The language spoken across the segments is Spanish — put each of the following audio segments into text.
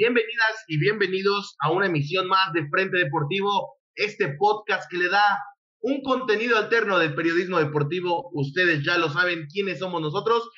Bienvenidas y bienvenidos a una emisión más de Frente Deportivo, este podcast que le da un contenido alterno del periodismo deportivo. Ustedes ya lo saben quiénes somos nosotros.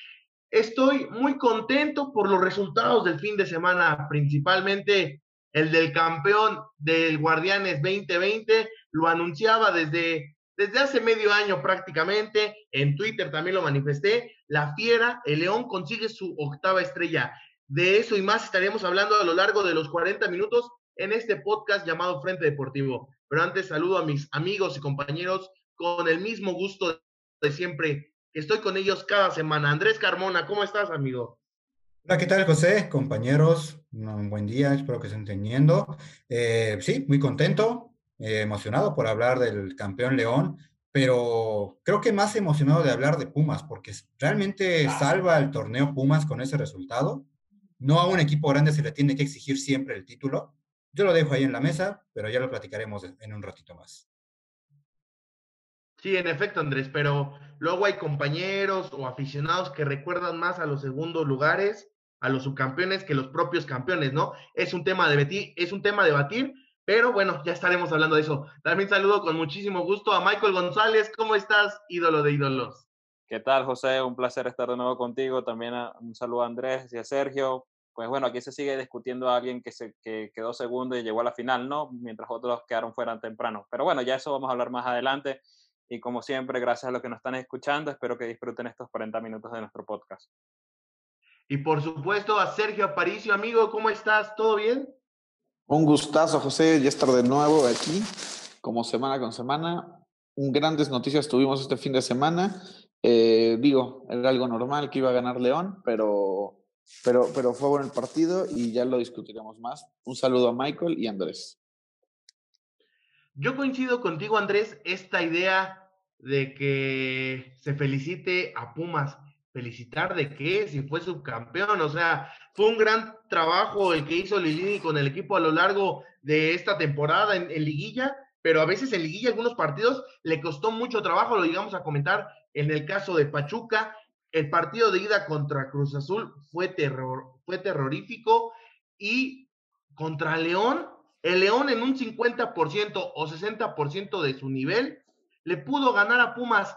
Estoy muy contento por los resultados del fin de semana, principalmente el del campeón del Guardianes 2020. Lo anunciaba desde, desde hace medio año prácticamente. En Twitter también lo manifesté. La Fiera, el León, consigue su octava estrella. De eso y más estaremos hablando a lo largo de los 40 minutos en este podcast llamado Frente Deportivo. Pero antes saludo a mis amigos y compañeros con el mismo gusto de siempre, que estoy con ellos cada semana. Andrés Carmona, ¿cómo estás, amigo? Hola, ¿qué tal, José? Compañeros, un buen día, espero que estén teniendo. Eh, sí, muy contento, eh, emocionado por hablar del campeón León, pero creo que más emocionado de hablar de Pumas, porque realmente salva el torneo Pumas con ese resultado. No a un equipo grande se le tiene que exigir siempre el título. Yo lo dejo ahí en la mesa, pero ya lo platicaremos en un ratito más. Sí, en efecto, Andrés, pero luego hay compañeros o aficionados que recuerdan más a los segundos lugares, a los subcampeones que los propios campeones, ¿no? Es un tema de debatir, es un tema de debatir, pero bueno, ya estaremos hablando de eso. También saludo con muchísimo gusto a Michael González. ¿Cómo estás, ídolo de ídolos? ¿Qué tal, José? Un placer estar de nuevo contigo. También un saludo a Andrés y a Sergio pues bueno, aquí se sigue discutiendo a alguien que, se, que quedó segundo y llegó a la final, ¿no? Mientras otros quedaron fuera temprano. Pero bueno, ya eso vamos a hablar más adelante. Y como siempre, gracias a los que nos están escuchando, espero que disfruten estos 40 minutos de nuestro podcast. Y por supuesto a Sergio Aparicio, amigo, ¿cómo estás? ¿Todo bien? Un gustazo, José, ya estar de nuevo aquí, como semana con semana. Un grandes noticias tuvimos este fin de semana. Eh, digo, era algo normal que iba a ganar León, pero pero, pero fue bueno el partido y ya lo discutiremos más. Un saludo a Michael y Andrés. Yo coincido contigo, Andrés, esta idea de que se felicite a Pumas. ¿Felicitar de qué? Si fue subcampeón. O sea, fue un gran trabajo el que hizo Lilini con el equipo a lo largo de esta temporada en, Liguilla, pero a veces en Liguilla algunos partidos le costó mucho trabajo, lo digamos a comentar en el caso de Pachuca, el partido de ida contra Cruz Azul fue, terror, fue terrorífico y contra León, el León en un 50% o 60% de su nivel le pudo ganar a Pumas.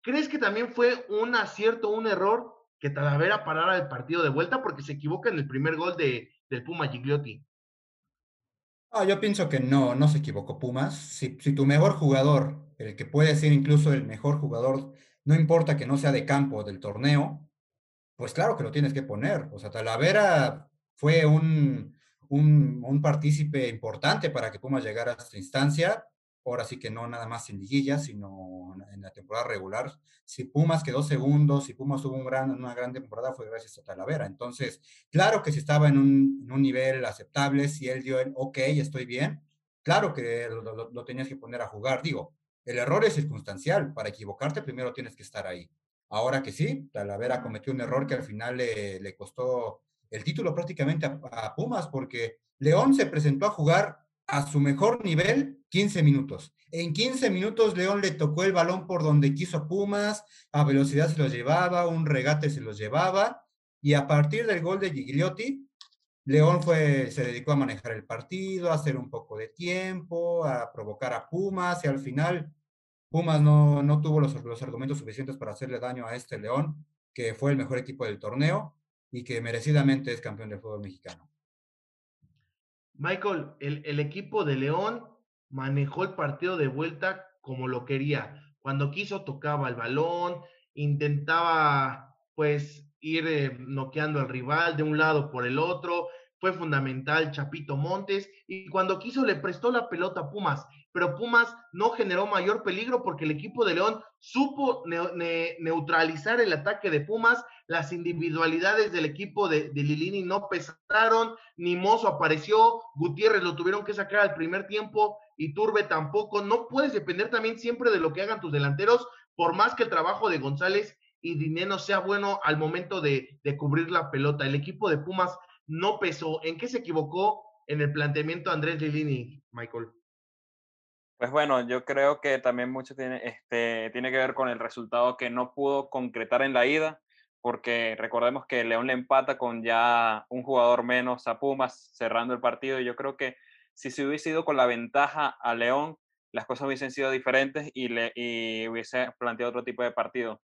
¿Crees que también fue un acierto, un error que Talavera parara el partido de vuelta porque se equivoca en el primer gol de, del Puma Gigliotti? Ah, yo pienso que no, no se equivocó Pumas. Si, si tu mejor jugador, el que puede ser incluso el mejor jugador no importa que no sea de campo del torneo, pues claro que lo tienes que poner. O sea, Talavera fue un, un, un partícipe importante para que Pumas llegara a esta instancia. Ahora sí que no nada más en liguilla, sino en la temporada regular. Si Pumas quedó segundo, si Pumas tuvo un gran, una gran temporada, fue gracias a Talavera. Entonces, claro que si estaba en un, nivel aceptable, si él dio el, ok, estoy bien, claro que lo, lo, lo tenías que poner a jugar. Digo, el error es circunstancial. Para equivocarte, primero tienes que estar ahí. Ahora que sí, Talavera cometió un error que al final le, costó el título prácticamente a, Pumas, porque León se presentó a jugar a su mejor nivel 15 minutos. En 15 minutos León le tocó el balón por donde quiso Pumas, a velocidad se los llevaba, un regate se los llevaba, y a partir del gol de Gigliotti, León fue, se dedicó a manejar el partido, a hacer un poco de tiempo, a provocar a Pumas, y al final Pumas no, no tuvo los, los, argumentos suficientes para hacerle daño a este León, que fue el mejor equipo del torneo y que merecidamente es campeón del fútbol mexicano. Michael, el, el equipo de León manejó el partido de vuelta como lo quería. Cuando quiso tocaba el balón, intentaba pues ir eh, noqueando al rival de un lado por el otro, fue fundamental Chapito Montes y cuando quiso le prestó la pelota a Pumas pero Pumas no generó mayor peligro porque el equipo de León supo ne ne neutralizar el ataque de Pumas, las individualidades del equipo de, de, Lilini no pesaron, ni Mozo apareció, Gutiérrez lo tuvieron que sacar al primer tiempo y Turbe tampoco, no puedes depender también siempre de lo que hagan tus delanteros, por más que el trabajo de González y Dineno sea bueno al momento de, de cubrir la pelota, el equipo de Pumas no pesó, ¿en qué se equivocó en el planteamiento Andrés Lilini, Michael? Pues bueno, yo creo que también mucho tiene, este, tiene que ver con el resultado que no pudo concretar en la ida, porque recordemos que León le empata con ya un jugador menos a Pumas cerrando el partido. Y yo creo que si se hubiese ido con la ventaja a León, las cosas hubiesen sido diferentes y, le, y hubiese planteado otro tipo de partido.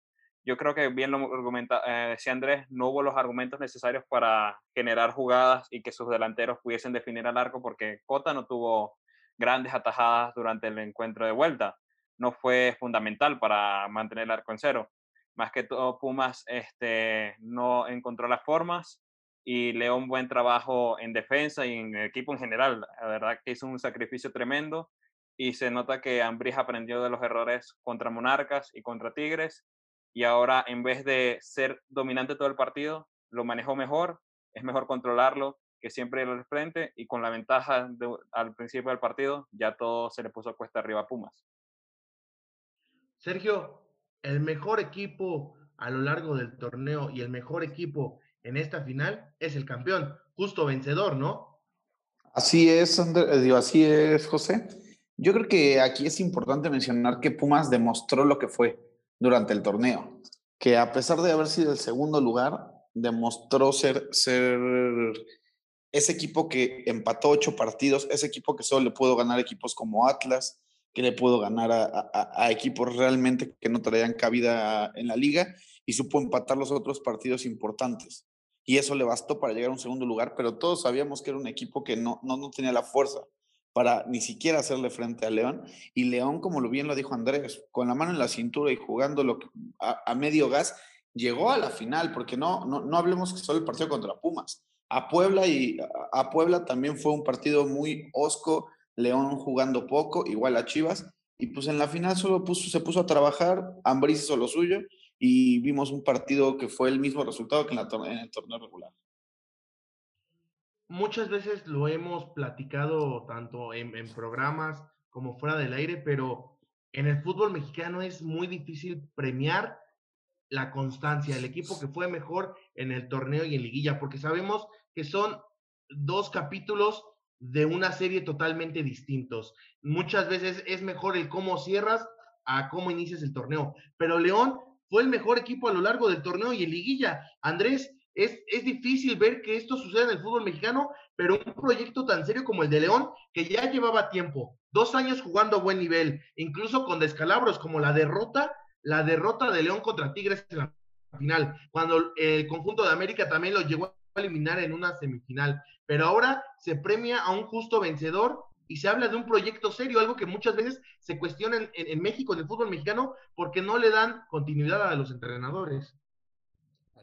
Yo creo que bien lo argumenta, eh, decía Andrés, no hubo los argumentos necesarios para generar jugadas y que sus delanteros pudiesen definir al arco porque Cota no tuvo grandes atajadas durante el encuentro de vuelta. No fue fundamental para mantener el arco en cero. Más que todo, Pumas este, no encontró las formas y León buen trabajo en defensa y en el equipo en general. La verdad que hizo un sacrificio tremendo y se nota que Ambris aprendió de los errores contra Monarcas y contra Tigres y ahora en vez de ser dominante todo el partido, lo manejó mejor, es mejor controlarlo que siempre ir al frente y con la ventaja al principio del partido ya todo se le puso cuesta arriba a Pumas. Sergio, el mejor equipo a lo largo del torneo y el mejor equipo en esta final es el campeón, justo vencedor, ¿no? Así es, Andrés, así es, José. Yo creo que aquí es importante mencionar que Pumas demostró lo que fue durante el torneo, que a pesar de haber sido el segundo lugar, demostró ser, ser ese equipo que empató ocho partidos, ese equipo que solo le pudo ganar equipos como Atlas, que le pudo ganar a, equipos realmente que no traían cabida en la liga y supo empatar los otros partidos importantes. Y eso le bastó para llegar a un segundo lugar, pero todos sabíamos que era un equipo que no, no, no tenía la fuerza para ni siquiera hacerle frente a León. Y León, como lo bien lo dijo Andrés, con la mano en la cintura y jugando lo a, medio gas, llegó a la final, porque no, no, no hablemos que solo el partido contra Pumas. A Puebla y a, Puebla también fue un partido muy osco, León jugando poco, igual a Chivas. Y pues en la final solo puso, se puso a trabajar, Ambris hizo lo suyo y vimos un partido que fue el mismo resultado que en el torneo regular muchas veces lo hemos platicado tanto en, programas como fuera del aire, pero en el fútbol mexicano es muy difícil premiar la constancia, el equipo que fue mejor en el torneo y en liguilla, porque sabemos que son dos capítulos de una serie totalmente distintos. Muchas veces es mejor el cómo cierras a cómo inicias el torneo, pero León fue el mejor equipo a lo largo del torneo y en liguilla. Andrés, es, difícil ver que esto suceda en el fútbol mexicano, pero un proyecto tan serio como el de León, que ya llevaba tiempo, dos años jugando a buen nivel, incluso con descalabros como la derrota, la derrota de León contra Tigres en la final, cuando el conjunto de América también lo llegó a eliminar en una semifinal. Pero ahora se premia a un justo vencedor y se habla de un proyecto serio, algo que muchas veces se cuestiona en, en México, en el fútbol mexicano, porque no le dan continuidad a los entrenadores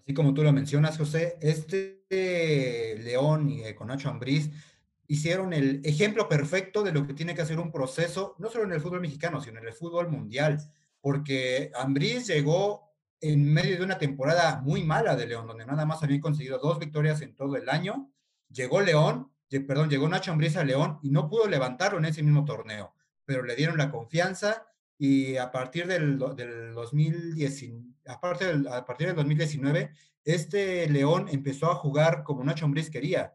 así como tú lo mencionas, José, este León y con Nacho Ambriz hicieron el ejemplo perfecto de lo que tiene que hacer un proceso, no solo en el fútbol mexicano, sino en el fútbol mundial, porque Ambriz llegó en medio de una temporada muy mala de León, donde nada más habían conseguido dos victorias en todo el año. Llegó León, perdón, llegó Nacho Ambriz a León y no pudo levantarlo en ese mismo torneo, pero le dieron la confianza y a partir del, del 2010, a partir a partir del 2019, este León empezó a jugar como Nacho Ambriz quería.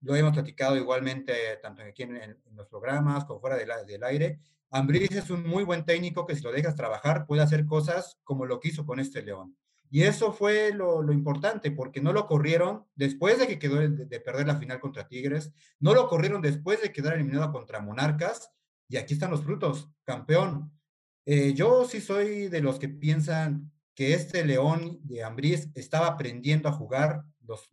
Lo hemos platicado igualmente tanto aquí en, los programas como fuera del aire. Ambriz es un muy buen técnico que si lo dejas trabajar puede hacer cosas como lo que hizo con este León. Y eso fue lo, lo, importante, porque no lo corrieron después de que quedó de, de, perder la final contra Tigres, no lo corrieron después de quedar eliminado contra Monarcas, y aquí están los frutos, campeón. Eh, yo sí soy de los que piensan que este León de Ambriz estaba aprendiendo a jugar los,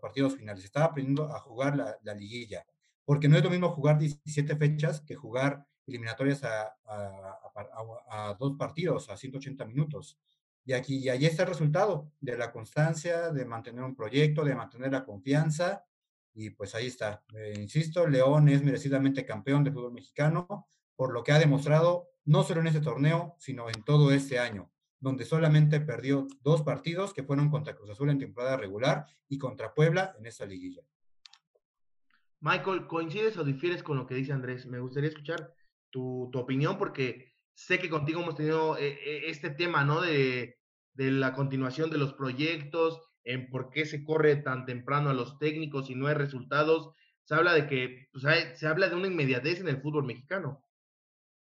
partidos finales, estaba aprendiendo a jugar la, la, liguilla, porque no es lo mismo jugar 17 fechas que jugar eliminatorias a dos partidos, a 180 minutos. Y aquí y ahí está el resultado de la constancia, de mantener un proyecto, de mantener la confianza. Y pues ahí está. Eh, insisto, León es merecidamente campeón de fútbol mexicano por lo que ha demostrado no solo en este torneo, sino en todo este año, donde solamente perdió dos partidos que fueron contra Cruz Azul en temporada regular y contra Puebla en esta liguilla. Michael, ¿coincides o difieres con lo que dice Andrés? Me gustaría escuchar tu, opinión porque sé que contigo hemos tenido eh, eh, este tema, ¿no? De, de la continuación de los proyectos, en por qué se corre tan temprano a los técnicos y no hay resultados. Se habla de que, pues, se habla de una inmediatez en el fútbol mexicano.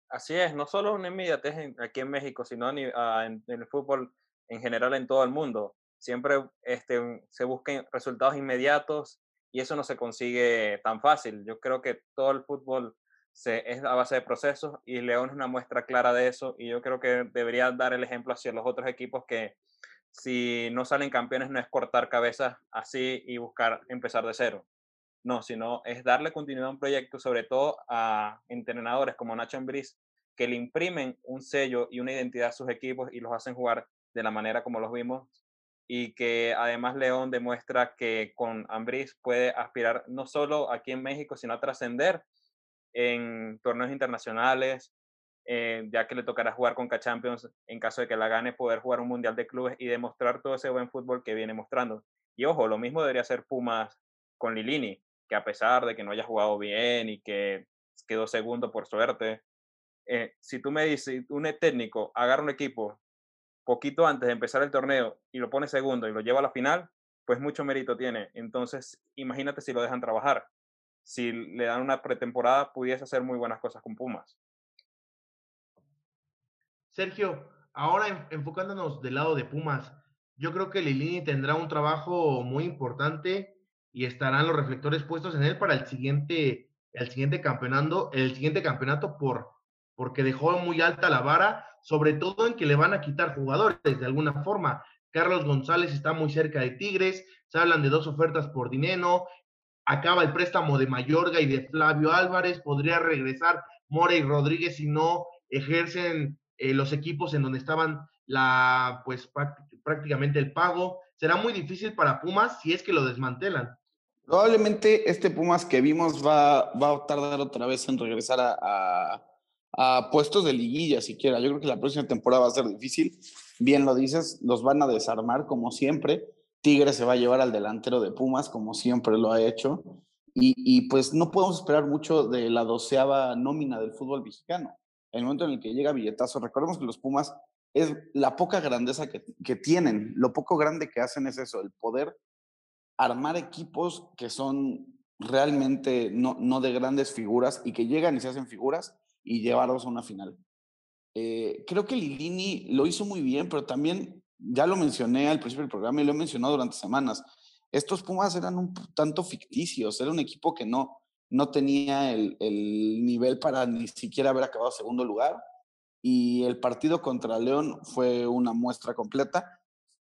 Así es, no solo una inmediatez aquí en México, sino ah, en, el fútbol en general en todo el mundo. siempre este, se buscan resultados inmediatos y eso no se consigue tan fácil. Yo creo que todo el fútbol se, es a base de procesos y León es una muestra clara de eso y yo creo que debería dar el ejemplo hacia los otros equipos que si no salen campeones no es cortar cabezas así y buscar empezar de cero. No, sino es darle continuidad a un proyecto, sobre todo a entrenadores como Nacho Ambriz, que le imprimen un sello y una identidad a sus equipos y los hacen jugar de la manera como los vimos y que además León demuestra que con Ambriz puede aspirar no solo aquí en México, sino a trascender en torneos internacionales, eh, ya que le tocará jugar con K-Champions en caso de que la gane, poder jugar un Mundial de Clubes y demostrar todo ese buen fútbol que viene mostrando. Y ojo, lo mismo debería hacer Pumas con Lilini, que a pesar de que no haya jugado bien y que quedó segundo por suerte, eh, si tú me dices, un técnico agarra un equipo poquito antes de empezar el torneo y lo pone segundo y lo lleva a la final, pues mucho mérito tiene. Entonces, imagínate si lo dejan trabajar. Si le dan una pretemporada, pudiese hacer muy buenas cosas con Pumas. Sergio, ahora enfocándonos del lado de Pumas, yo creo que Lilini tendrá un trabajo muy importante y estarán los reflectores puestos en él para el siguiente, el siguiente campeonato, el siguiente campeonato por, porque dejó muy alta la vara sobre todo en que le van a quitar jugadores de alguna forma. Carlos González está muy cerca de Tigres, se hablan de dos ofertas por dinero, acaba el préstamo de Mayorga y de Flavio Álvarez, podría regresar More y Rodríguez si no ejercen eh, los equipos en donde estaban la, pues prácticamente el pago. Será muy difícil para Pumas si es que lo desmantelan. Probablemente este Pumas que vimos va, va a tardar otra vez en regresar a a puestos de liguilla siquiera. Yo creo que la próxima temporada va a ser difícil. Bien lo dices, los van a desarmar como siempre. Tigre se va a llevar al delantero de Pumas como siempre lo ha hecho. Y, pues no podemos esperar mucho de la doceava nómina del fútbol mexicano. El momento en el que llega billetazo, recordemos que los Pumas es la poca grandeza que, que tienen, lo poco grande que hacen es eso, el poder armar equipos que son realmente no, no de grandes figuras y que llegan y se hacen figuras y llevarlos a una final. Eh, creo que Lilini lo hizo muy bien, pero también, ya lo mencioné al principio del programa y lo he mencionado durante semanas, estos Pumas eran un tanto ficticios, era un equipo que no, no tenía el, el nivel para ni siquiera haber acabado segundo lugar y el partido contra León fue una muestra completa.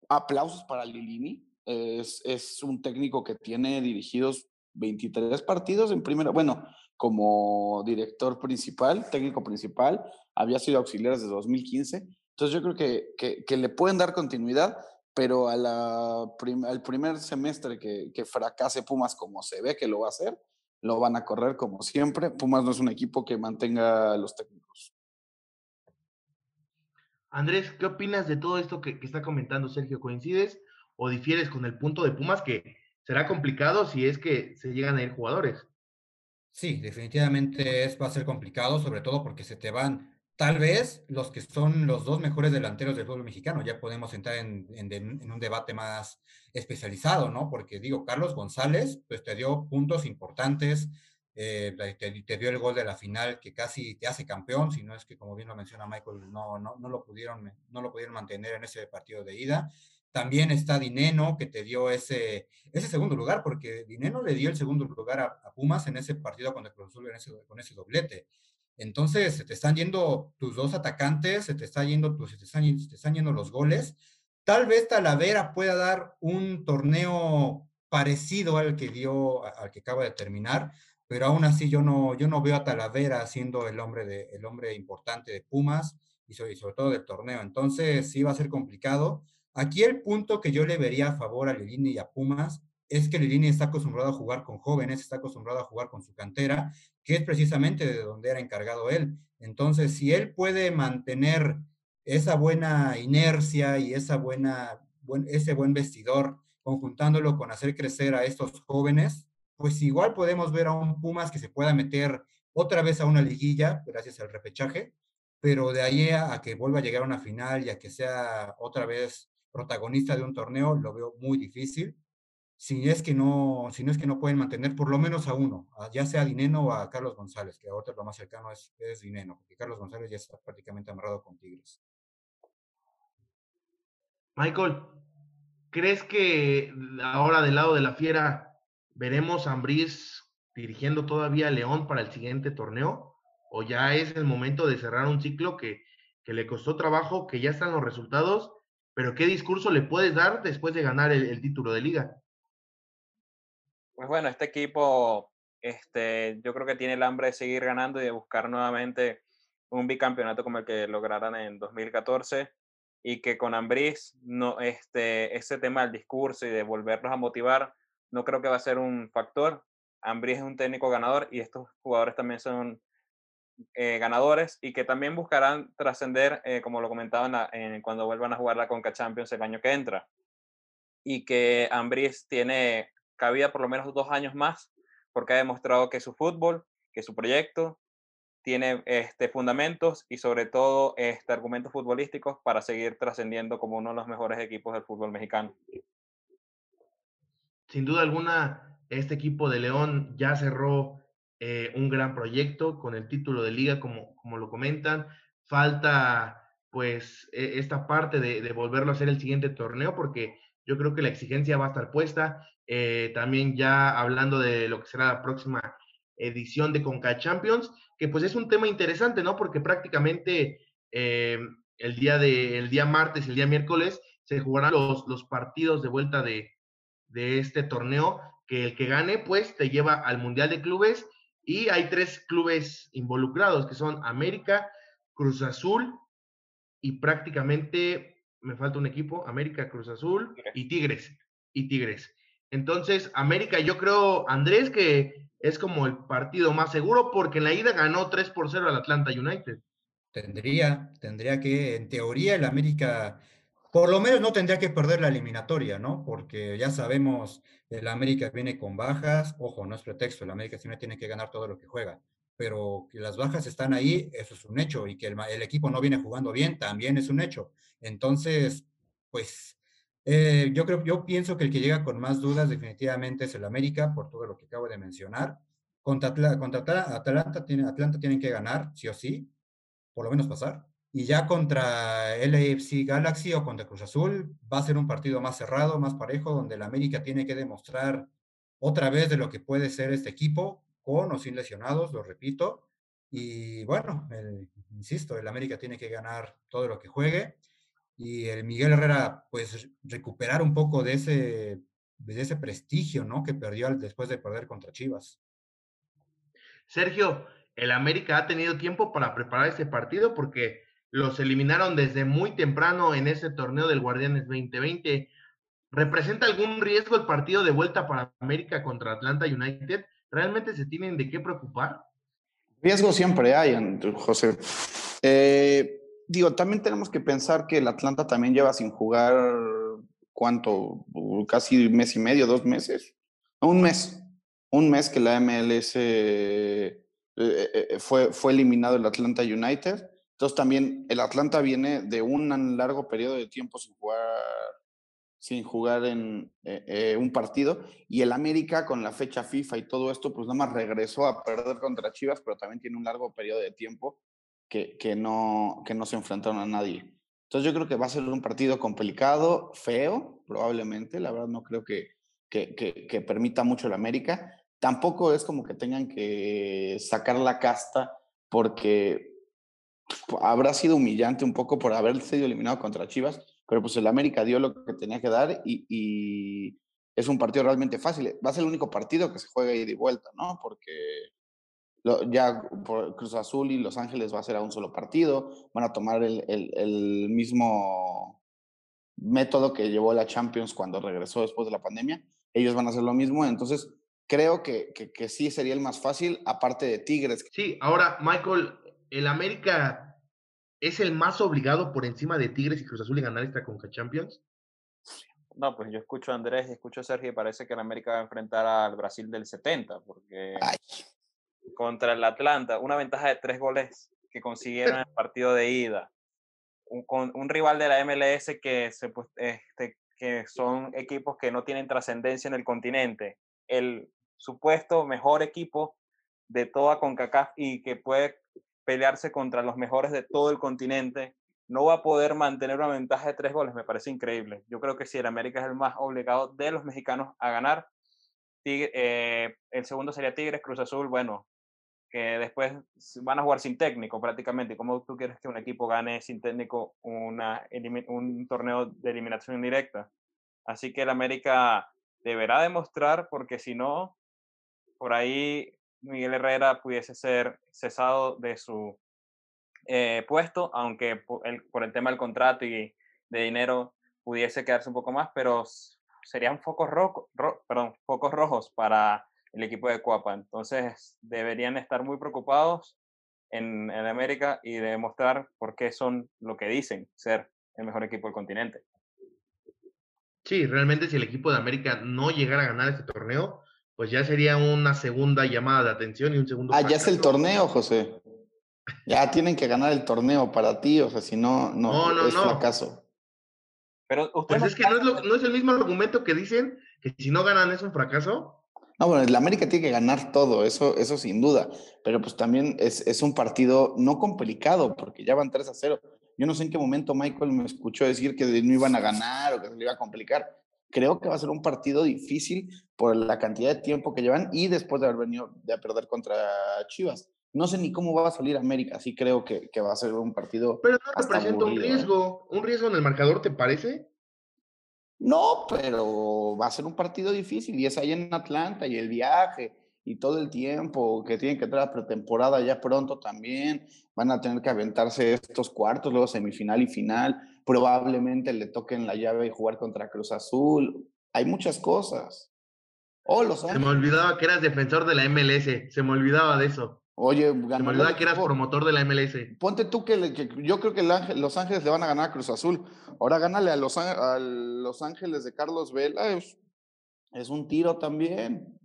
Aplausos para Lilini, es, un técnico que tiene dirigidos 23 partidos en primera, bueno, como director principal, técnico principal, había sido auxiliar desde 2015. Entonces yo creo que, que, le pueden dar continuidad, pero al primer semestre que, que, fracase Pumas como se ve que lo va a hacer, lo van a correr como siempre. Pumas no es un equipo que mantenga los técnicos. Andrés, ¿qué opinas de todo esto que, que está comentando Sergio? ¿Coincides o difieres con el punto de Pumas que será complicado si es que se llegan a ir jugadores? Sí, definitivamente es, va a ser complicado, sobre todo porque se te van tal vez los que son los dos mejores delanteros del fútbol mexicano. Ya podemos entrar en, un debate más especializado, ¿no? Porque digo, Carlos González, pues te dio puntos importantes, eh, te, dio el gol de la final que casi te hace campeón, si no es que, como bien lo menciona Michael, no, no, no, lo, pudieron, no lo pudieron mantener en ese partido de ida. También está Dineno, que te dio ese, ese segundo lugar, porque Dineno le dio el segundo lugar a, Pumas en ese partido con el Cruz con ese doblete. Entonces, se te están yendo tus dos atacantes, se te, está yendo, se te, están, te están yendo los goles. Tal vez Talavera pueda dar un torneo parecido al que dio, al que acaba de terminar, pero aún así yo no, yo no veo a Talavera siendo el hombre, de, el hombre importante de Pumas y sobre, y sobre todo del torneo. Entonces, sí va a ser complicado. Aquí el punto que yo le vería a favor a Lilini y a Pumas es que Lilini está acostumbrado a jugar con jóvenes, está acostumbrado a jugar con su cantera, que es precisamente de donde era encargado él. Entonces, si él puede mantener esa buena inercia y esa buena, ese buen vestidor, conjuntándolo con hacer crecer a estos jóvenes, pues igual podemos ver a un Pumas que se pueda meter otra vez a una liguilla, gracias al repechaje, pero de ahí a, a que vuelva a llegar a una final y a que sea otra vez protagonista de un torneo, lo veo muy difícil. Si es que no, si no es que no pueden mantener por lo menos a uno, ya sea a Dineno o a Carlos González, que ahora lo más cercano es, es Dineno, porque Carlos González ya está prácticamente amarrado con Tigres. Michael. ¿crees que ahora del lado de la fiera veremos a Ambriz dirigiendo todavía a León para el siguiente torneo? ¿O ya es el momento de cerrar un ciclo que, que le costó trabajo, que ya están los resultados, pero qué discurso le puedes dar después de ganar el, título de liga? Pues bueno, este equipo, este, yo creo que tiene el hambre de seguir ganando y de buscar nuevamente un bicampeonato como el que lograron en 2014 y que con Ambriz no, este, ese tema del discurso y de volverlos a motivar, no creo que va a ser un factor. Ambriz es un técnico ganador y estos jugadores también son eh, ganadores y que también buscarán trascender, eh, como lo comentaban cuando vuelvan a jugar la Conca Champions el año que entra. Y que Ambriz tiene cabida por lo menos dos años más, porque ha demostrado que su fútbol, que su proyecto tiene este, fundamentos y sobre todo este, argumentos futbolísticos para seguir trascendiendo como uno de los mejores equipos del fútbol mexicano. Sin duda alguna, este equipo de León ya cerró eh, un gran proyecto con el título de liga, como, como lo comentan. Falta pues e, esta parte de, volverlo a hacer el siguiente torneo, porque yo creo que la exigencia va a estar puesta. Eh, también ya hablando de lo que será la próxima edición de Conca Champions, que pues es un tema interesante, ¿no? Porque prácticamente eh, el, día de, el día martes y el día miércoles se jugarán los, los partidos de vuelta de, de este torneo, que el que gane pues te lleva al Mundial de Clubes y hay tres clubes involucrados, que son América, Cruz Azul y prácticamente me falta un equipo, América, Cruz Azul y Tigres. Y Tigres. Entonces, América, yo creo, Andrés, que es como el partido más seguro porque en la ida ganó 3 por 0 al Atlanta United. Tendría, tendría que, en teoría, el América, por lo menos no tendría que perder la eliminatoria, ¿no? Porque ya sabemos, el América viene con bajas, ojo, no es pretexto, el América siempre tiene que ganar todo lo que juega, pero que las bajas están ahí, eso es un hecho, y que el, el equipo no viene jugando bien, también es un hecho. Entonces, pues eh, yo creo, yo pienso que el que llega con más dudas definitivamente es el América, por todo lo que acabo de mencionar. Contra, contra Atlanta, tiene, Atlanta tienen que ganar, sí o sí, por lo menos pasar. Y ya contra LAFC Galaxy o contra Cruz Azul va a ser un partido más cerrado, más parejo, donde el América tiene que demostrar otra vez de lo que puede ser este equipo, con o sin lesionados, lo repito. Y bueno, insisto, el América tiene que ganar todo lo que juegue y el Miguel Herrera, pues recuperar un poco de ese, de ese prestigio, ¿no? Que perdió después de perder contra Chivas. Sergio, el América ha tenido tiempo para preparar este partido porque los eliminaron desde muy temprano en ese torneo del Guardianes 2020. ¿Representa algún riesgo el partido de vuelta para América contra Atlanta United? ¿Realmente se tienen de qué preocupar? Riesgo siempre hay, José. Eh, digo, también tenemos que pensar que el Atlanta también lleva sin jugar, ¿cuánto? Casi mes y medio, dos meses. Un mes. Un mes que la MLS eh, eh, eh, fue, fue eliminado el Atlanta United. Entonces también el Atlanta viene de un largo periodo de tiempo sin jugar sin jugar en un partido y el América con la fecha FIFA y todo esto pues nada más regresó a perder contra Chivas pero también tiene un largo periodo de tiempo que, que, no, que no se enfrentaron a nadie. Entonces yo creo que va a ser un partido complicado, feo, probablemente. La verdad no creo que, que, que, permita mucho el América. Tampoco es como que tengan que sacar la casta porque habrá sido humillante un poco por haber sido eliminado contra Chivas, pero pues el América dio lo que tenía que dar y, y es un partido realmente fácil. Va a ser el único partido que se juega ida y vuelta, ¿no? Porque ya Cruz Azul y Los Ángeles va a ser a un solo partido, van a tomar el, mismo método que llevó la Champions cuando regresó después de la pandemia, ellos van a hacer lo mismo, entonces creo que sí sería el más fácil, aparte de Tigres. Sí, ahora Michael, el América es el más obligado por encima de Tigres y Cruz Azul en ganar esta Conca Champions. No, pues yo escucho a Andrés y escucho a Sergio y parece que el América va a enfrentar al Brasil del 70, porque contra el Atlanta, una ventaja de tres goles que consiguieron en el partido de ida. Un, con un rival de la MLS que, se, pues, este, que son equipos que no tienen trascendencia en el continente. El supuesto mejor equipo de toda CONCACAF y que puede pelearse contra los mejores de todo el continente no va a poder mantener una ventaja de tres goles. Me parece increíble. Yo creo que si el América es el más obligado de los mexicanos a ganar, eh, el segundo sería Tigres, Cruz Azul, bueno, que después van a jugar sin técnico prácticamente. ¿Cómo tú quieres que un equipo gane sin técnico una, un torneo de eliminación directa? Así que el América deberá demostrar, porque si no, por ahí Miguel Herrera pudiese ser cesado de su eh, puesto, aunque por el, tema del contrato y de dinero pudiese quedarse un poco más, pero serían focos, rojo, perdón, focos rojos para el equipo de Cuapa. Entonces deberían estar muy preocupados en, en América y demostrar por qué son lo que dicen ser el mejor equipo del continente. Sí, realmente si el equipo de América no llegara a ganar este torneo, pues ya sería una segunda llamada de atención y un segundo. Ah, ya es el torneo, José. Ya tienen que ganar el torneo para ti, o sea, si no, no, no, es fracaso. Pero pues es que no es, no es el mismo argumento que dicen que si no ganan es un fracaso. No, bueno, el América tiene que ganar todo, eso, eso sin duda. Pero pues también es, es, un partido no complicado, porque ya van 3 a 0. Yo no sé en qué momento Michael me escuchó decir que no iban a ganar o que se le iba a complicar. Creo que va a ser un partido difícil por la cantidad de tiempo que llevan y después de haber venido de perder contra Chivas. No sé ni cómo va a salir América, sí creo que, que va a ser un partido. Pero no representa un ¿eh? riesgo. ¿Un riesgo en el marcador te parece? No, pero va a ser un partido difícil y es ahí en Atlanta y el viaje y todo el tiempo que tienen que entrar a pretemporada ya pronto también. Van a tener que aventarse estos cuartos, luego semifinal y final. Probablemente le toquen la llave y jugar contra Cruz Azul. Hay muchas cosas. Oh, los Se me olvidaba que eras defensor de la MLS. Se me olvidaba de eso. Oye, ganó. Me que eras promotor de la MLS. Ponte tú que, yo creo que Los Ángeles le van a ganar a Cruz Azul. Ahora gánale a Los, a los Ángeles de Carlos Vela. Es, un tiro también.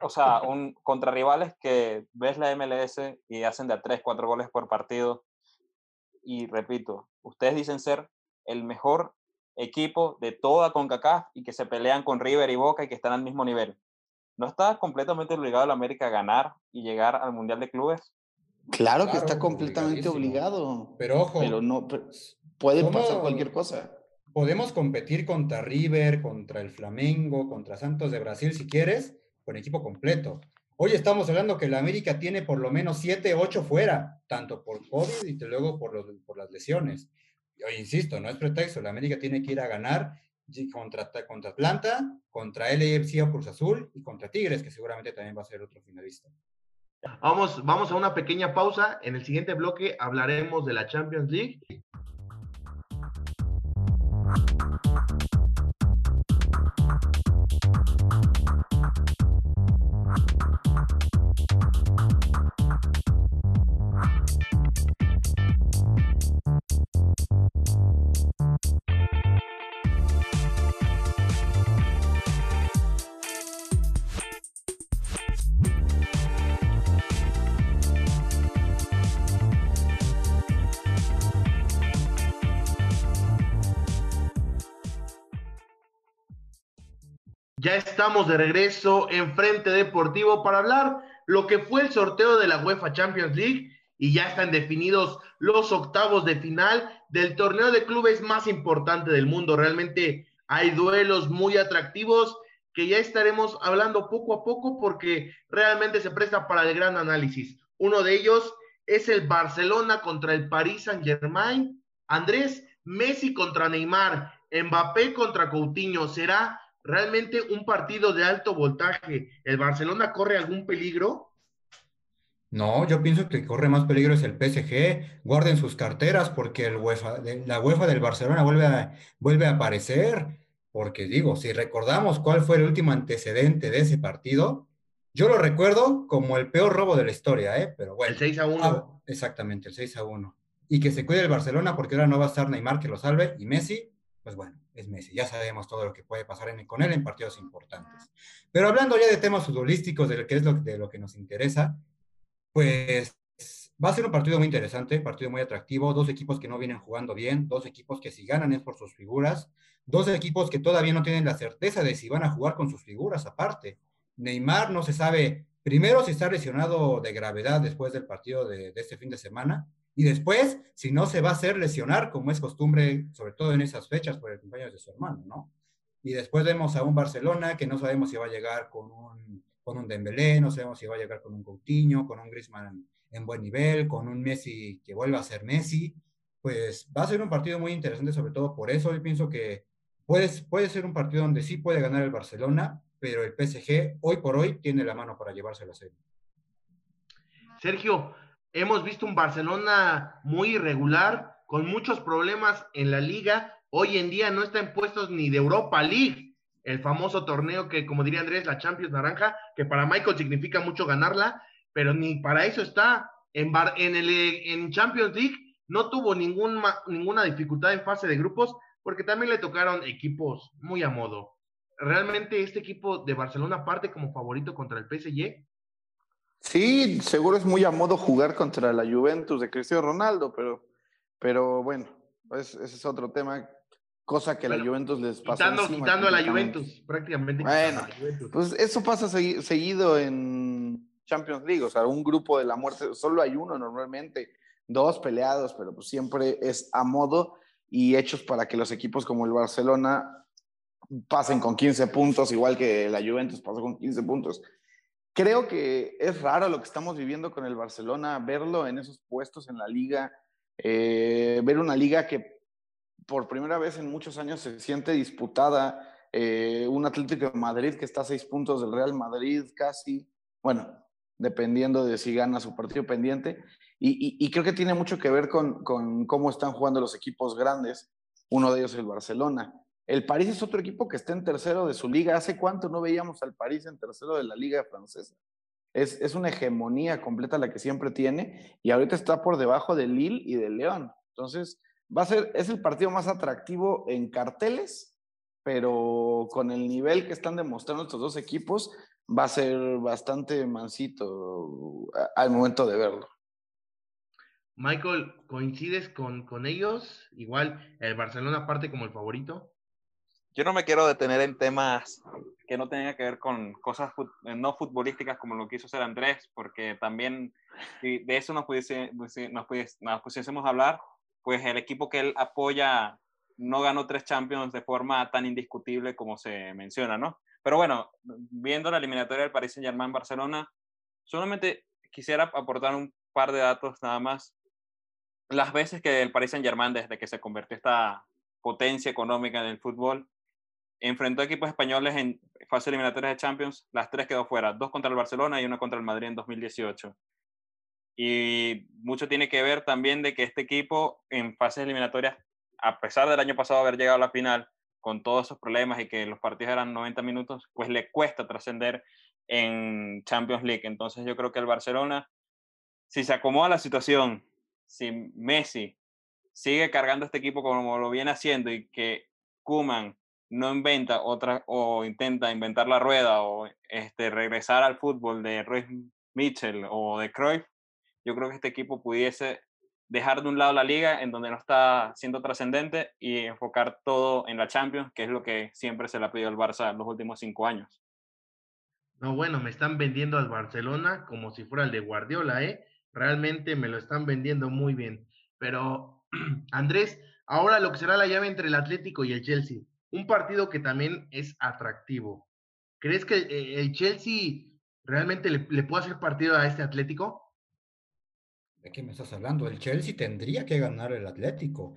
O sea, un, contra rivales que ves la MLS y hacen de a 3, 4 goles por partido. Y repito, ustedes dicen ser el mejor equipo de toda CONCACAF y que se pelean con River y Boca y que están al mismo nivel. ¿No está completamente obligado el América a ganar y llegar al Mundial de Clubes? Claro, que está completamente obligado. Pero ojo. Pero no, puede pasar cualquier cosa. Podemos competir contra River, contra el Flamengo, contra Santos de Brasil, si quieres, con equipo completo. Hoy estamos hablando que el América tiene por lo menos 7, 8 fuera, tanto por COVID y luego por, los, por las lesiones. Yo insisto, no es pretexto, el América tiene que ir a ganar contra, contra Atlanta, contra LAFC o Cruz Azul y contra Tigres, que seguramente también va a ser otro finalista. Vamos, vamos a una pequeña pausa. En el siguiente bloque hablaremos de la Champions League. Estamos de regreso en Frente Deportivo para hablar lo que fue el sorteo de la UEFA Champions League y ya están definidos los octavos de final del torneo de clubes más importante del mundo. Realmente hay duelos muy atractivos que ya estaremos hablando poco a poco porque realmente se presta para el gran análisis. Uno de ellos es el Barcelona contra el Paris Saint-Germain. Andrés, Messi contra Neymar, Mbappé contra Coutinho. ¿Será realmente un partido de alto voltaje. ¿El Barcelona corre algún peligro? No, yo pienso que corre más peligro es el PSG. Guarden sus carteras porque el UEFA, la UEFA del Barcelona vuelve a, vuelve a aparecer. Porque digo, si recordamos cuál fue el último antecedente de ese partido, yo lo recuerdo como el peor robo de la historia, ¿eh? Pero bueno. El 6 a 1. Ah, exactamente, el 6 a 1. Y que se cuide el Barcelona porque ahora no va a estar Neymar que lo salve y Messi pues bueno, es Messi. Ya sabemos todo lo que puede pasar con él en partidos importantes. Pero hablando ya de temas futbolísticos, de lo que es lo, de lo que nos interesa, pues va a ser un partido muy interesante, partido muy atractivo, dos equipos que no vienen jugando bien, dos equipos que si ganan es por sus figuras, dos equipos que todavía no tienen la certeza de si van a jugar con sus figuras aparte. Neymar no se sabe, primero si está lesionado de gravedad después del partido de, de este fin de semana, Y después, si no se va a hacer lesionar, como es costumbre, sobre todo en esas fechas, por el cumpleaños de su hermano, ¿no? Y después vemos a un Barcelona que no sabemos si va a llegar con un, con un Dembélé, no sabemos si va a llegar con un Coutinho, con un Griezmann en buen nivel, con un Messi que vuelva a ser Messi. Pues va a ser un partido muy interesante, sobre todo por eso. Yo pienso que puede, puede ser un partido donde sí puede ganar el Barcelona, pero el PSG hoy por hoy tiene la mano para llevarse la serie. Sergio, hemos visto un Barcelona muy irregular, con muchos problemas en la liga, hoy en día no está en puestos ni de Europa League, el famoso torneo que, como diría Andrés, la Champions Naranja, que para Michael significa mucho ganarla, pero ni para eso está. En, en, el, en Champions League no tuvo ninguna dificultad en fase de grupos, porque también le tocaron equipos muy a modo. ¿Realmente este equipo de Barcelona parte como favorito contra el PSG? Sí, seguro es muy a modo jugar contra la Juventus de Cristiano Ronaldo, pero, pero bueno, ese es otro tema cosa que la Juventus les pasa. Quitando, quitando a la Juventus, prácticamente. Bueno, pues eso pasa seguido en Champions League, o sea, un grupo de la muerte, solo hay uno normalmente, dos peleados, pero pues siempre es a modo y hechos para que los equipos como el Barcelona pasen con 15 puntos, igual que la Juventus pasó con 15 puntos. Creo que es raro lo que estamos viviendo con el Barcelona, verlo en esos puestos en la liga, eh, ver una liga que por primera vez en muchos años se siente disputada. Eh, un Atlético de Madrid que está a seis puntos del Real Madrid casi, bueno, dependiendo de si gana su partido pendiente. Y, creo que tiene mucho que ver con, con, cómo están jugando los equipos grandes. Uno de ellos el Barcelona. El París es otro equipo que está en tercero de su liga. ¿Hace cuánto no veíamos al París en tercero de la liga francesa? Es, es una hegemonía completa la que siempre tiene y ahorita está por debajo de Lille y de León. Entonces, va a ser, es el partido más atractivo en carteles, pero con el nivel que están demostrando estos dos equipos, va a ser bastante mansito al momento de verlo. Michael, ¿coincides con, con ellos? Igual, el Barcelona parte como el favorito. Yo no me quiero detener en temas que no tengan que ver con cosas no futbolísticas como lo quiso hacer Andrés, porque también de eso nos, pudiese, nos, pudiese, nos pudiésemos hablar, pues el equipo que él apoya no ganó tres Champions de forma tan indiscutible como se menciona, ¿no? Pero bueno, viendo la eliminatoria del Paris Saint-Germain Barcelona, solamente quisiera aportar un par de datos nada más. Las veces que el Paris Saint-Germain, desde que se convirtió esta potencia económica en el fútbol, enfrentó equipos españoles en fase eliminatoria de Champions, las tres quedó fuera, dos contra el Barcelona y una contra el Madrid en 2018. Y mucho tiene que ver también de que este equipo en fases eliminatorias, a pesar del año pasado haber llegado a la final con todos esos problemas y que los partidos eran 90 minutos, pues le cuesta trascender en Champions League. Entonces yo creo que el Barcelona, si se acomoda la situación, si Messi sigue cargando este equipo como lo viene haciendo y que Kuman no inventa otra o intenta inventar la rueda o este, regresar al fútbol de Ruiz Mitchell o de Cruyff, yo creo que este equipo pudiese dejar de un lado la liga en donde no está siendo trascendente y enfocar todo en la Champions, que es lo que siempre se le ha pedido al Barça en los últimos cinco años. No, bueno, me están vendiendo al Barcelona como si fuera el de Guardiola, ¿eh? Realmente me lo están vendiendo muy bien. Pero, Andrés, ahora lo que será la llave entre el Atlético y el Chelsea, un partido que también es atractivo. ¿Crees que eh, el Chelsea realmente le, le puede hacer partido a este Atlético? ¿De qué me estás hablando? El Chelsea tendría que ganar el Atlético.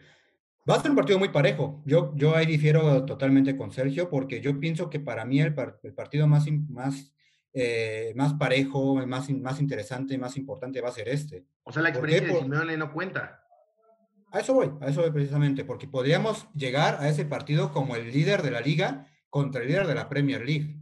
Va a ser un partido muy parejo. Yo, yo ahí difiero totalmente con Sergio porque yo pienso que para mí el, partido más, más, eh, más parejo, más, más interesante, más importante va a ser este. O sea, la experiencia de Simeone no cuenta. A eso voy, a eso voy precisamente, porque podríamos llegar a ese partido como el líder de la liga contra el líder de la Premier League.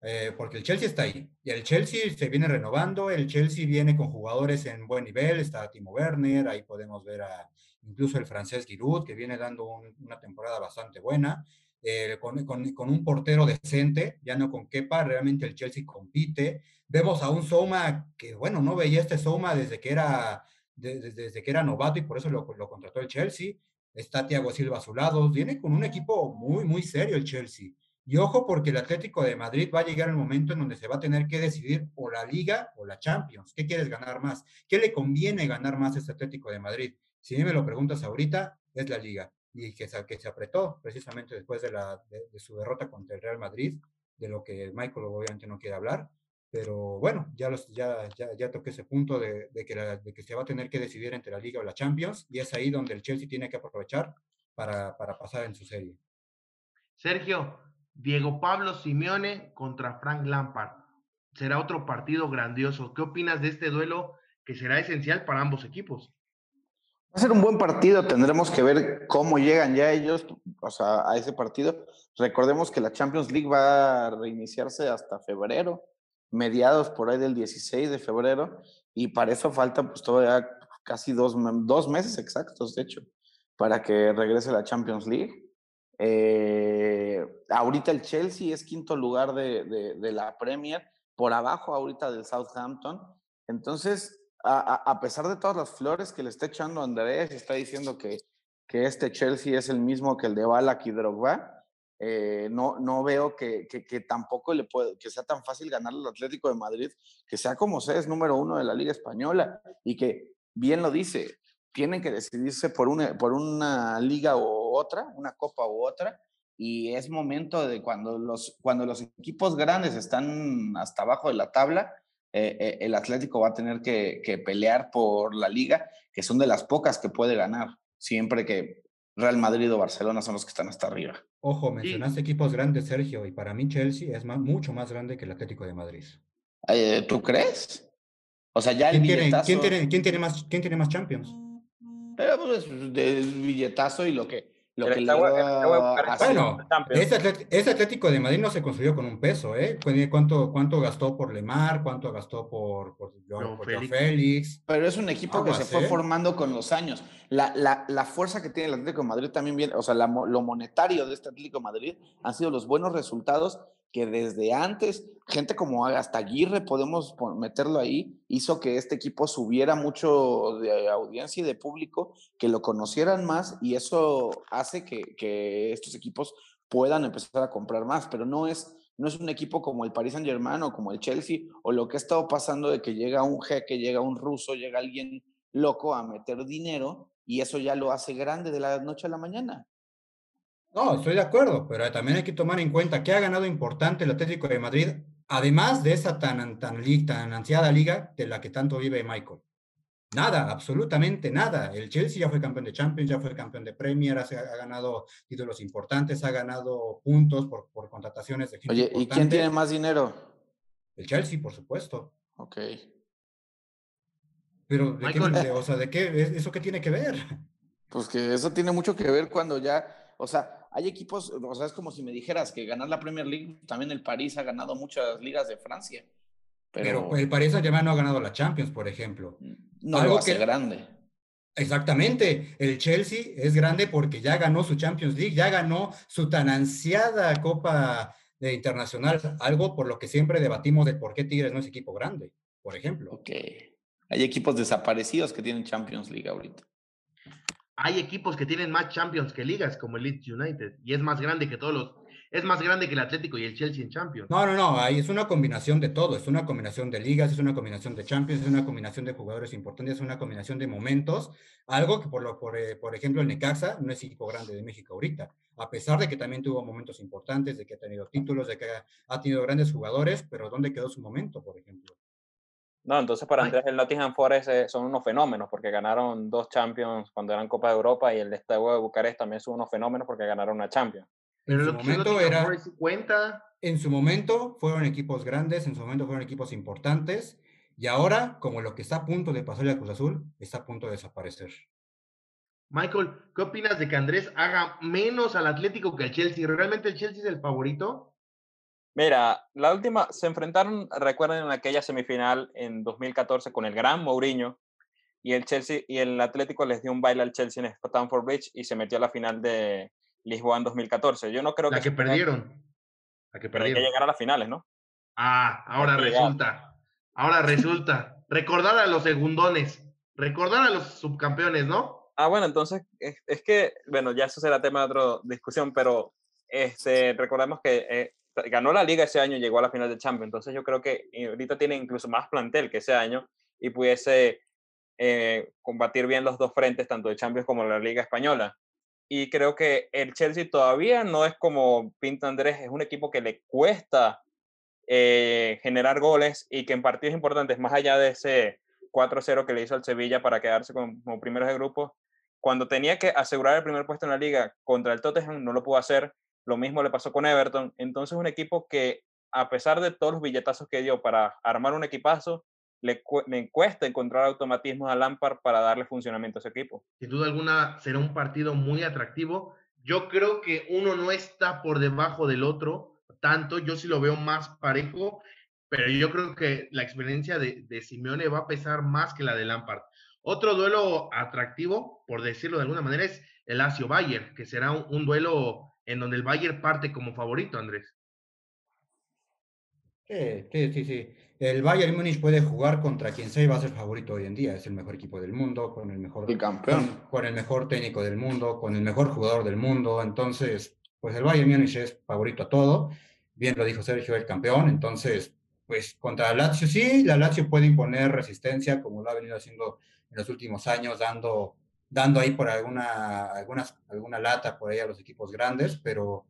Eh, porque el Chelsea está ahí. Y el Chelsea se viene renovando, el Chelsea viene con jugadores en buen nivel, está Timo Werner, ahí podemos ver a incluso el francés Giroud, que viene dando una temporada bastante buena, eh, con, con, un portero decente, ya no con Kepa, realmente el Chelsea compite. Vemos a un Soma que, bueno, no veía este Soma desde que era, desde que era novato y por eso lo, lo contrató el Chelsea. Está Thiago Silva a su lado, viene con un equipo muy, muy serio el Chelsea Y ojo porque el Atlético de Madrid va a llegar el momento en donde se va a tener que decidir o la Liga o la Champions. ¿Qué quieres ganar más? ¿Qué le conviene ganar más a este Atlético de Madrid? Si me lo preguntas ahorita, es la Liga. Y que se, que se apretó precisamente después de, la, de, su derrota contra el Real Madrid, de lo que Michael obviamente no quiere hablar. Pero bueno, ya, los, ya, ya, ya toqué ese punto de, de que de que se va a tener que decidir entre la Liga o la Champions. Y es ahí donde el Chelsea tiene que aprovechar para, para pasar en su serie. Sergio, Diego Pablo Simeone contra Frank Lampard. Será otro partido grandioso. ¿Qué opinas de este duelo que será esencial para ambos equipos? Va a ser un buen partido, tendremos que ver cómo llegan ya ellos, o sea, a ese partido. Recordemos que la Champions League va a reiniciarse hasta febrero, mediados por ahí del 16 de febrero, y para eso falta pues todavía casi dos, dos meses exactos, de hecho, para que regrese la Champions League. Eh, ahorita el Chelsea es quinto lugar de, la Premier, por abajo ahorita del Southampton. Entonces, a, pesar de todas las flores que le está echando Andrés, está diciendo que, que este Chelsea es el mismo que el de Balak y Drogba. Eh, no, no veo que, que, tampoco le puede, que sea tan fácil ganar al Atlético de Madrid, que sea como sea, es número uno de la Liga Española y que, bien lo dice, tienen que decidirse por una, por una liga u otra, una copa u otra, y es momento de cuando los, cuando los equipos grandes están hasta abajo de la tabla, eh, eh, el Atlético va a tener que, pelear por la liga, que son de las pocas que puede ganar, siempre que Real Madrid o Barcelona son los que están hasta arriba. Ojo, mencionaste equipos grandes, Sergio, y para mí Chelsea es mucho más grande que el Atlético de Madrid. Eh, ¿Tú crees? O sea, ya el ¿Quién, tiene, ¿quién, tiene, más, ¿Quién tiene más Champions? Pero pues del billetazo y lo que, lo que le Bueno, ese, Atlético de Madrid no se construyó con un peso, ¿eh? ¿Cuánto, cuánto gastó por Lemar? ¿Cuánto gastó por, por, Félix. Pero es un equipo que se fue formando con los años. La, la, la, fuerza que tiene el Atlético de Madrid también viene, o sea, lo monetario de este Atlético de Madrid han sido los buenos resultados que desde antes, gente como hasta Aguirre, podemos meterlo ahí, hizo que este equipo subiera mucho de audiencia y de público, que lo conocieran más y eso hace que, estos equipos puedan empezar a comprar más, pero no es, no es un equipo como el Paris Saint Germain o como el Chelsea o lo que ha estado pasando de que llega un jeque, llega un ruso, llega alguien loco a meter dinero y eso ya lo hace grande de la noche a la mañana. No, estoy de acuerdo, pero también hay que tomar en cuenta que ha ganado importante el Atlético de Madrid, además de esa tan, tan, tan ansiada liga de la que tanto vive Michael. Nada, absolutamente nada. El Chelsea ya fue campeón de Champions, ya fue campeón de Premier, ha, ha ganado títulos importantes, ha ganado puntos por, por contrataciones de gente Oye, ¿y quién tiene más dinero? El Chelsea, por supuesto. Ok. Pero, ¿de qué, o sea, ¿de qué? ¿Eso qué tiene que ver? Pues que eso tiene mucho que ver cuando ya, o sea, hay equipos, o sea, es como si me dijeras que ganar la Premier League, también el París ha ganado muchas ligas de Francia. Pero, el París ya no ha ganado la Champions, por ejemplo. No Algo lo hace grande. Exactamente. El Chelsea es grande porque ya ganó su Champions League, ya ganó su tan ansiada Copa de Internacional, algo por lo que siempre debatimos de por qué Tigres no es equipo grande, por ejemplo. Ok. Hay equipos desaparecidos que tienen Champions League ahorita hay equipos que tienen más Champions que ligas, como el Leeds United, y es más grande que todos los, es más grande que el Atlético y el Chelsea en Champions. No, no, no, ahí es una combinación de todo, es una combinación de ligas, es una combinación de Champions, es una combinación de jugadores importantes, es una combinación de momentos, algo que por, lo, por, eh, por ejemplo el Necaxa no es equipo grande de México ahorita, a pesar de que también tuvo momentos importantes, de que ha tenido títulos, de que ha tenido grandes jugadores, pero ¿dónde quedó su momento, por ejemplo? No, entonces para Andrés el Nottingham Forest eh, son unos fenómenos porque ganaron dos Champions cuando eran Copa de Europa y el de de Bucarest también son unos fenómenos porque ganaron una Champions. Pero en su momento era cuenta. En su momento fueron equipos grandes, en su momento fueron equipos importantes y ahora, como lo que está a punto de pasarle a Cruz Azul, está a punto de desaparecer. Michael, ¿qué opinas de que Andrés haga menos al Atlético que al Chelsea? ¿Realmente el Chelsea es el favorito? Mira, la última, se enfrentaron, recuerden, en aquella semifinal en 2014 con el gran Mourinho y el Chelsea y el Atlético les dio un baile al Chelsea en Stamford Bridge y se metió a la final de Lisboa en 2014. Yo no creo que... La que perdieron. La que perdieron. Hay que llegar a las finales, ¿no? Ah, ahora resulta. Ahora resulta. Recordar a los segundones. Recordar a los subcampeones, ¿no? Ah, bueno, entonces es, es que, bueno, ya eso será tema de otra discusión, pero este, recordemos que eh, ganó la liga ese año y llegó a la final de Champions. Entonces yo creo que eh, ahorita tiene incluso más plantel que ese año y pudiese eh, combatir bien los dos frentes, tanto de Champions como de la liga española. Y creo que el Chelsea todavía no es como pinta Andrés, es un equipo que le cuesta generar goles y que en partidos importantes, más allá de ese 4-0 que le hizo al Sevilla para quedarse como, como primeros de grupo, cuando tenía que asegurar el primer puesto en la liga contra el Tottenham, no lo pudo hacer lo mismo le pasó con Everton. Entonces, un equipo que, a pesar de todos los billetazos que dio para armar un equipazo, le, cuesta encontrar automatismos a Lampard para darle funcionamiento a ese equipo. Sin duda alguna, será un partido muy atractivo. Yo creo que uno no está por debajo del otro tanto. Yo sí lo veo más parejo, pero yo creo que la experiencia de, de Simeone va a pesar más que la de Lampard. Otro duelo atractivo, por decirlo de alguna manera, es el Lazio Bayern, que será un duelo en donde el Bayern parte como favorito, Andrés. Sí, sí, sí, El Bayern Múnich puede jugar contra quien sea y va a ser favorito hoy en día. Es el mejor equipo del mundo, con el mejor campeón, con, el mejor técnico del mundo, con el mejor jugador del mundo. Entonces, pues el Bayern Múnich es favorito a todo. Bien lo dijo Sergio, el campeón. Entonces, pues contra la Lazio sí, la Lazio puede imponer resistencia como lo ha venido haciendo en los últimos años, dando dando ahí por alguna, algunas, alguna lata por ahí a los equipos grandes, pero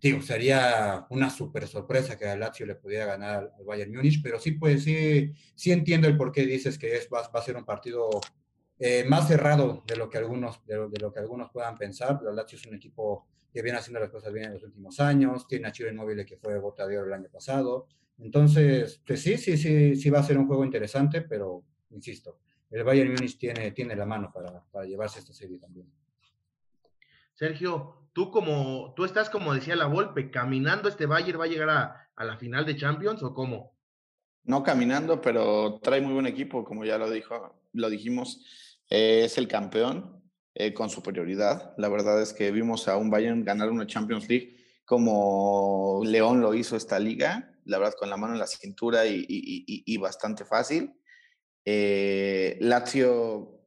digo, sería una súper sorpresa que a Lazio le pudiera ganar al Bayern Múnich, pero sí, pues sí, sí entiendo el por qué dices que es, va, a ser un partido eh, más cerrado de lo que algunos, de lo, que algunos puedan pensar. La Lazio es un equipo que viene haciendo las cosas bien en los últimos años, tiene a Chile Inmóvil que fue bota de oro el año pasado. Entonces, pues sí, sí, sí, sí va a ser un juego interesante, pero insisto, el Bayern Múnich tiene, tiene la mano para, para llevarse esta serie también. Sergio, tú como, tú estás como decía la Volpe, caminando este Bayern va a llegar a, a, la final de Champions o cómo? No caminando, pero trae muy buen equipo, como ya lo dijo, lo dijimos, eh, es el campeón eh, con superioridad. La verdad es que vimos a un Bayern ganar una Champions League como León lo hizo esta liga, la verdad con la mano en la cintura y, y, y, y bastante fácil. Eh, Lazio,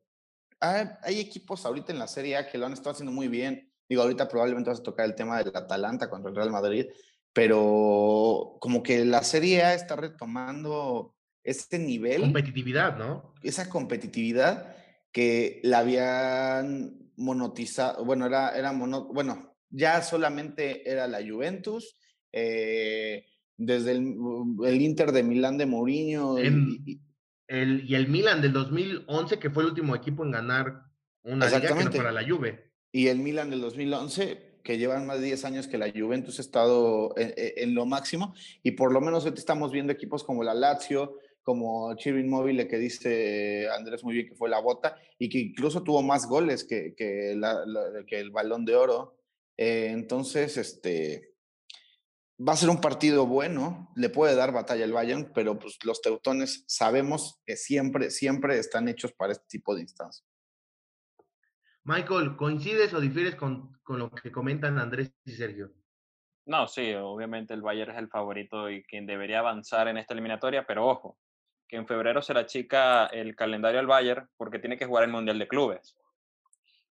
hay, equipos ahorita en la Serie A que lo han estado haciendo muy bien. Digo, ahorita probablemente vas a tocar el tema del Atalanta contra el Real Madrid, pero como que la Serie A está retomando este nivel. Competitividad, ¿no? Esa competitividad que la habían monotizado, bueno, era, era mono, bueno, ya solamente era la Juventus, eh, desde el, el, Inter de Milán de Mourinho y, el, y el Milan del 2011, que fue el último equipo en ganar una liga que no fuera la Juve. Y el Milan del 2011, que llevan más de 10 años que la Juventus ha estado en, lo máximo, y por lo menos estamos viendo equipos como la Lazio, como Chivin Móvil, que dice Andrés muy bien que fue la bota, y que incluso tuvo más goles que, que, que el balón de oro. Eh, entonces, este, va a ser un partido bueno, le puede dar batalla al Bayern, pero pues los teutones sabemos que siempre, siempre están hechos para este tipo de instancias. Michael, ¿coincides o difieres con, con, lo que comentan Andrés y Sergio? No, sí, obviamente el Bayern es el favorito y quien debería avanzar en esta eliminatoria, pero ojo, que en febrero se la chica el calendario al Bayern porque tiene que jugar el Mundial de Clubes.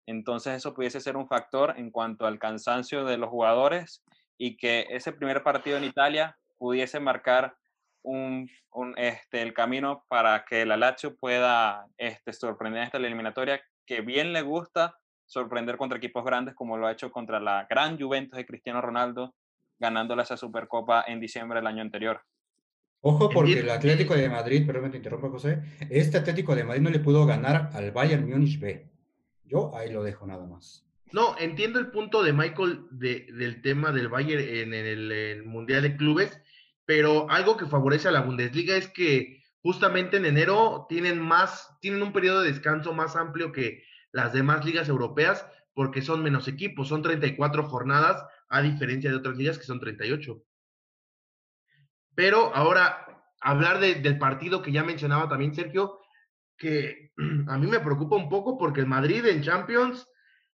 Entonces eso pudiese ser un factor en cuanto al cansancio de los jugadores y que ese primer partido en Italia pudiese marcar un, un, este, el camino para que la Lazio pueda este, sorprender en esta eliminatoria, que bien le gusta sorprender contra equipos grandes como lo ha hecho contra la gran Juventus de Cristiano Ronaldo, ganándole esa Supercopa en diciembre del año anterior. Ojo, porque el Atlético de Madrid, perdón, te interrumpo, José, este Atlético de Madrid no le pudo ganar al Bayern Múnich B. Yo ahí lo dejo nada más. No, entiendo el punto de Michael de, del tema del Bayern en, el, Mundial de Clubes, pero algo que favorece a la Bundesliga es que justamente en enero tienen más, tienen un periodo de descanso más amplio que las demás ligas europeas porque son menos equipos, son 34 jornadas a diferencia de otras ligas que son 38. Pero ahora, hablar del partido que ya mencionaba también Sergio, que a mí me preocupa un poco porque el Madrid en Champions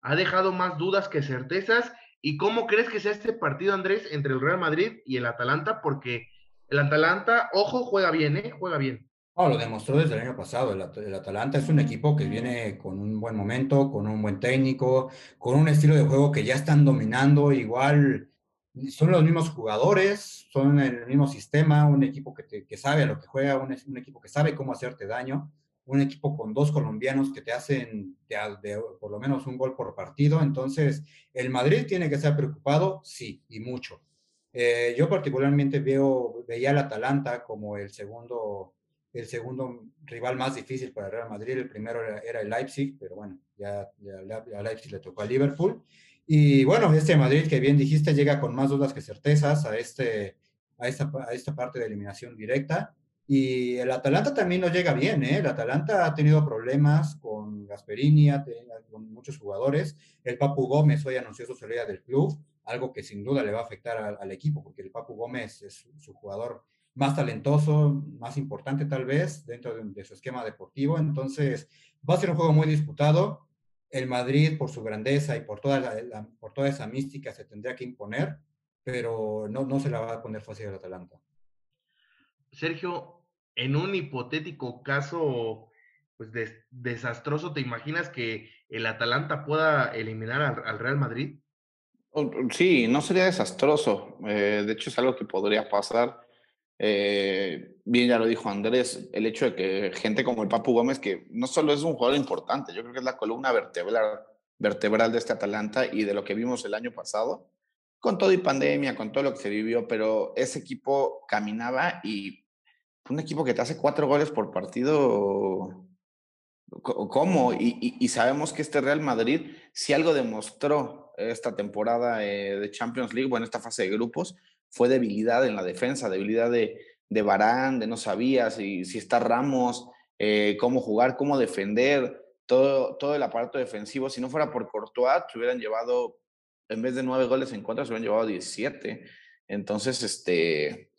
ha dejado más dudas que certezas. ¿Y cómo crees que sea este partido, Andrés, entre el Real Madrid y el Atalanta? Porque el Atalanta, ojo, juega bien, ¿eh? Juega bien. Oh, lo demostró desde el año pasado. El, Atalanta es un equipo que viene con un buen momento, con un buen técnico, con un estilo de juego que ya están dominando. Igual son los mismos jugadores, son el mismo sistema, un equipo que, que sabe a lo que juega, un, un, equipo que sabe cómo hacerte daño, un equipo con dos colombianos que te hacen de, por lo menos un gol por partido. Entonces, el Madrid tiene que estar preocupado, sí, y mucho. Eh, yo particularmente veo, veía al Atalanta como el segundo, el segundo rival más difícil para el Real Madrid. El primero era, el Leipzig, pero bueno, ya, ya, a Leipzig le tocó a Liverpool. Y bueno, este Madrid que bien dijiste llega con más dudas que certezas a, este, a, esta, a esta parte de eliminación directa. Y el Atalanta también no llega bien, ¿eh? El Atalanta ha tenido problemas con Gasperini, con muchos jugadores. El Papu Gómez hoy anunció su salida del club, algo que sin duda le va a afectar al, equipo, porque el Papu Gómez es su, jugador más talentoso, más importante tal vez dentro de, su esquema deportivo. Entonces, va a ser un juego muy disputado. El Madrid, por su grandeza y por toda, por toda esa mística, se tendría que imponer, pero no, no se la va a poner fácil al Atalanta. Sergio, en un hipotético caso pues desastroso, ¿te imaginas que el Atalanta pueda eliminar al, Real Madrid? Sí, no sería desastroso. Eh, de hecho, es algo que podría pasar. Eh, bien, ya lo dijo Andrés, el hecho de que gente como el Papu Gómez, que no solo es un jugador importante, yo creo que es la columna vertebral, vertebral de este Atalanta y de lo que vimos el año pasado, con todo y pandemia, con todo lo que se vivió, pero ese equipo caminaba y un equipo que te hace cuatro goles por partido, ¿cómo? Y, sabemos que este Real Madrid, si algo demostró esta temporada eh, de Champions League, bueno, esta fase de grupos, fue debilidad en la defensa, debilidad de, de Barán, de no sabía si, si está Ramos, eh, cómo jugar, cómo defender, todo, todo el aparato defensivo. Si no fuera por Courtois, se hubieran llevado, en vez de nueve goles en contra, se hubieran llevado 17. Entonces, este,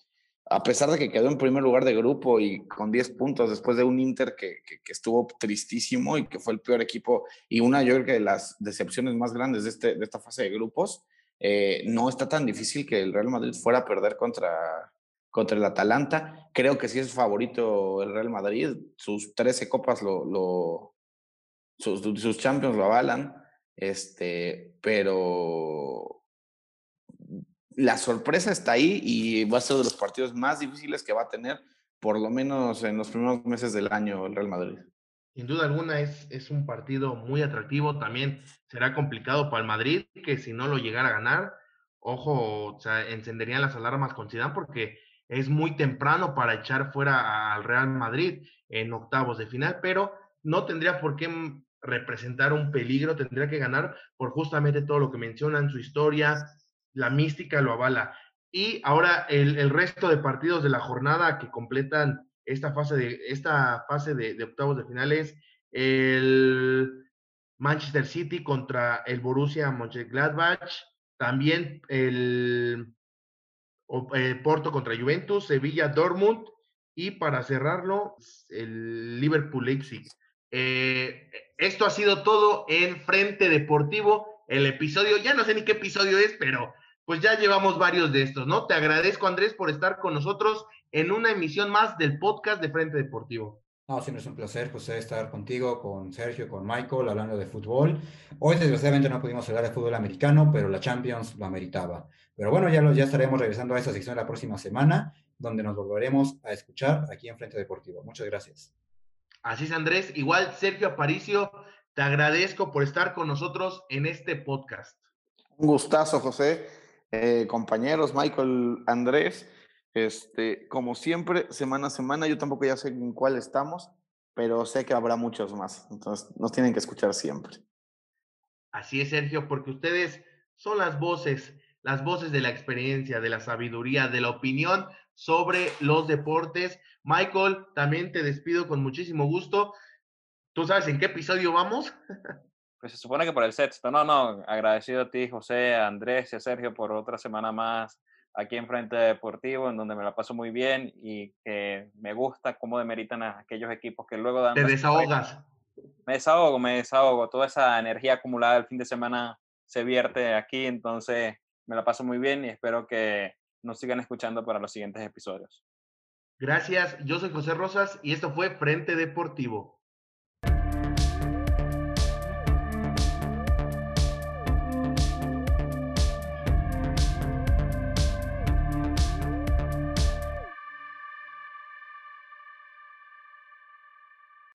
a pesar de que quedó en primer lugar de grupo y con 10 puntos después de un Inter que, que, estuvo tristísimo y que fue el peor equipo y una yo de las decepciones más grandes de, este, de esta fase de grupos, eh, no está tan difícil que el Real Madrid fuera a perder contra, contra el Atalanta. Creo que sí es favorito el Real Madrid, sus 13 copas lo sus, sus Champions lo avalan, este, pero la sorpresa está ahí y va a ser de los partidos más difíciles que va a tener, por lo menos en los primeros meses del año, el Real Madrid. Sin duda alguna es, es un partido muy atractivo. También será complicado para el Madrid, que si no lo llegara a ganar, ojo, o sea, encenderían las alarmas con Zidane porque es muy temprano para echar fuera al Real Madrid en octavos de final, pero no tendría por qué representar un peligro, tendría que ganar por justamente todo lo que mencionan, su historia, la mística lo avala. Y ahora el, resto de partidos de la jornada que completan esta fase de, esta fase de, octavos de finales, el Manchester City contra el Borussia Mönchengladbach, también el eh, Porto contra Juventus, Sevilla Dortmund y para cerrarlo el Liverpool Leipzig. Eh, esto ha sido todo en Frente Deportivo. El episodio, ya no sé ni qué episodio es, pero pues ya llevamos varios de estos, ¿no? Te agradezco, Andrés, por estar con nosotros en una emisión más del podcast de Frente Deportivo. No, siempre es un placer, José, estar contigo, con Sergio, con Michael, hablando de fútbol. Hoy, desgraciadamente, no pudimos hablar de fútbol americano, pero la Champions lo ameritaba. Pero bueno, ya, lo, ya estaremos regresando a esa sección la próxima semana, donde nos volveremos a escuchar aquí en Frente Deportivo. Muchas gracias. Así es, Andrés. Igual, Sergio Aparicio, te agradezco por estar con nosotros en este podcast. Un gustazo, José. Eh, compañeros, Michael, Andrés, este, como siempre, semana a semana, yo tampoco ya sé en cuál estamos, pero sé que habrá muchos más, entonces nos tienen que escuchar siempre. Así es, Sergio, porque ustedes son las voces, las voces de la experiencia, de la sabiduría, de la opinión sobre los deportes. Michael, también te despido con muchísimo gusto. ¿Tú sabes en qué episodio vamos? Pues se supone que por el sexto. No, no, agradecido a ti, José, a Andrés y a Sergio por otra semana más aquí en Frente Deportivo, en donde me la paso muy bien y que me gusta cómo demeritan a aquellos equipos que luego dan... Te desahogas. Me desahogo, me desahogo. Toda esa energía acumulada el fin de semana se vierte aquí, entonces me la paso muy bien y espero que nos sigan escuchando para los siguientes episodios. Gracias, yo soy José Rosas y esto fue Frente Deportivo.